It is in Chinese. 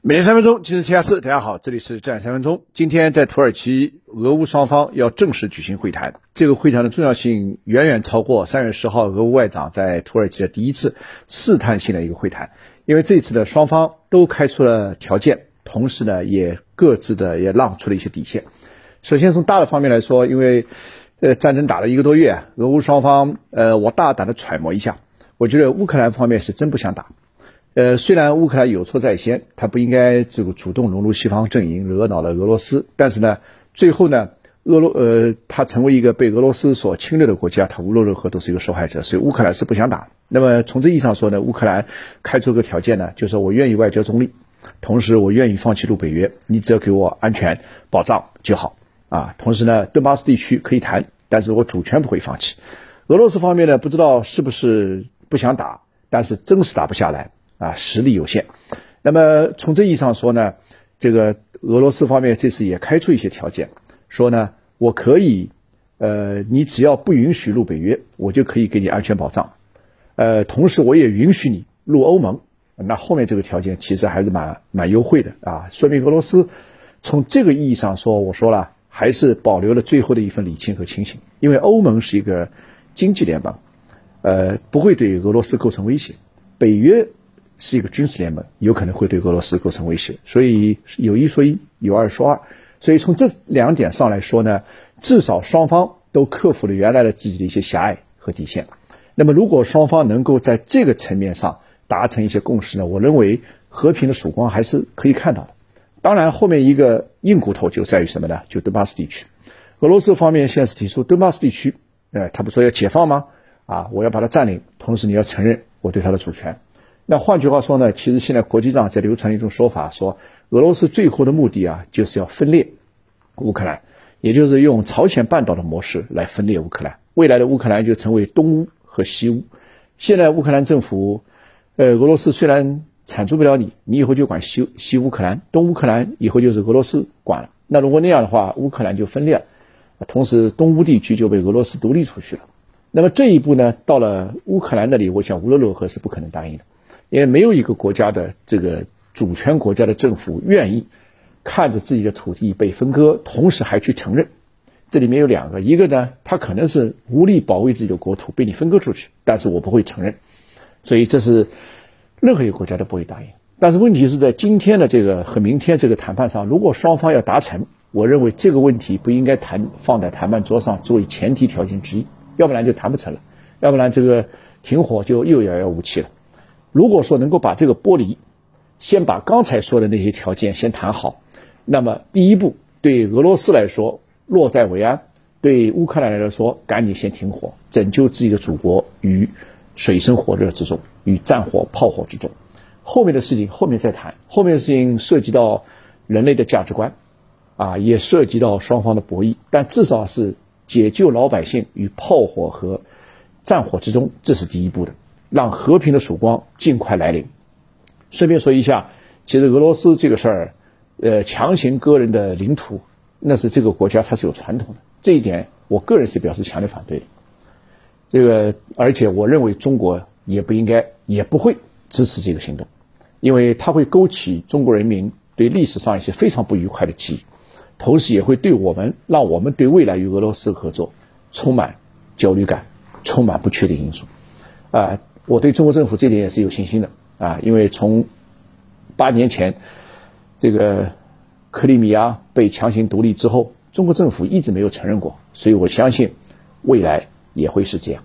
每天三分钟，今日天下事。大家好，这里是战三分钟。今天在土耳其，俄乌双方要正式举行会谈。这个会谈的重要性远远超过三月十号俄乌外长在土耳其的第一次试探性的一个会谈，因为这次的双方都开出了条件，同时呢也各自的也让出了一些底线。首先从大的方面来说，因为呃战争打了一个多月，俄乌双方呃我大胆的揣摩一下，我觉得乌克兰方面是真不想打。呃，虽然乌克兰有错在先，他不应该这个主动融入西方阵营，惹恼了俄罗斯。但是呢，最后呢，俄罗呃，他成为一个被俄罗斯所侵略的国家，他无论如何都是一个受害者。所以乌克兰是不想打。那么从这意义上说呢，乌克兰开出个条件呢，就是我愿意外交中立，同时我愿意放弃入北约，你只要给我安全保障就好啊。同时呢，顿巴斯地区可以谈，但是我主权不会放弃。俄罗斯方面呢，不知道是不是不想打，但是真是打不下来。啊，实力有限。那么从这意义上说呢，这个俄罗斯方面这次也开出一些条件，说呢，我可以，呃，你只要不允许入北约，我就可以给你安全保障。呃，同时我也允许你入欧盟。那后面这个条件其实还是蛮蛮优惠的啊，说明俄罗斯从这个意义上说，我说了，还是保留了最后的一份理性和清醒。因为欧盟是一个经济联盟，呃，不会对俄罗斯构成威胁。北约。是一个军事联盟，有可能会对俄罗斯构成威胁，所以有一说一，有二说二。所以从这两点上来说呢，至少双方都克服了原来的自己的一些狭隘和底线。那么，如果双方能够在这个层面上达成一些共识呢，我认为和平的曙光还是可以看到的。当然，后面一个硬骨头就在于什么呢？就顿巴斯地区，俄罗斯方面现在是提出顿巴斯地区，呃，他不说要解放吗？啊，我要把它占领，同时你要承认我对它的主权。那换句话说呢，其实现在国际上在流传一种说法，说俄罗斯最后的目的啊，就是要分裂乌克兰，也就是用朝鲜半岛的模式来分裂乌克兰。未来的乌克兰就成为东乌和西乌。现在乌克兰政府，呃，俄罗斯虽然铲除不了你，你以后就管西西乌克兰，东乌克兰以后就是俄罗斯管了。那如果那样的话，乌克兰就分裂了，同时东乌地区就被俄罗斯独立出去了。那么这一步呢，到了乌克兰那里，我想无论如何是不可能答应的。因为没有一个国家的这个主权国家的政府愿意看着自己的土地被分割，同时还去承认。这里面有两个，一个呢，他可能是无力保卫自己的国土被你分割出去，但是我不会承认。所以这是任何一个国家都不会答应。但是问题是在今天的这个和明天这个谈判上，如果双方要达成，我认为这个问题不应该谈放在谈判桌上作为前提条件之一，要不然就谈不成了，要不然这个停火就又遥遥无期了。如果说能够把这个剥离，先把刚才说的那些条件先谈好，那么第一步对俄罗斯来说落袋为安，对乌克兰来说赶紧先停火，拯救自己的祖国于水深火热之中，与战火炮火之中。后面的事情后面再谈，后面的事情涉及到人类的价值观，啊，也涉及到双方的博弈，但至少是解救老百姓于炮火和战火之中，这是第一步的。让和平的曙光尽快来临。顺便说一下，其实俄罗斯这个事儿，呃，强行割人的领土，那是这个国家它是有传统的，这一点我个人是表示强烈反对的。这个，而且我认为中国也不应该，也不会支持这个行动，因为它会勾起中国人民对历史上一些非常不愉快的记忆，同时也会对我们，让我们对未来与俄罗斯合作充满焦虑感，充满不确定因素，啊。我对中国政府这点也是有信心的啊，因为从八年前这个克里米亚被强行独立之后，中国政府一直没有承认过，所以我相信未来也会是这样。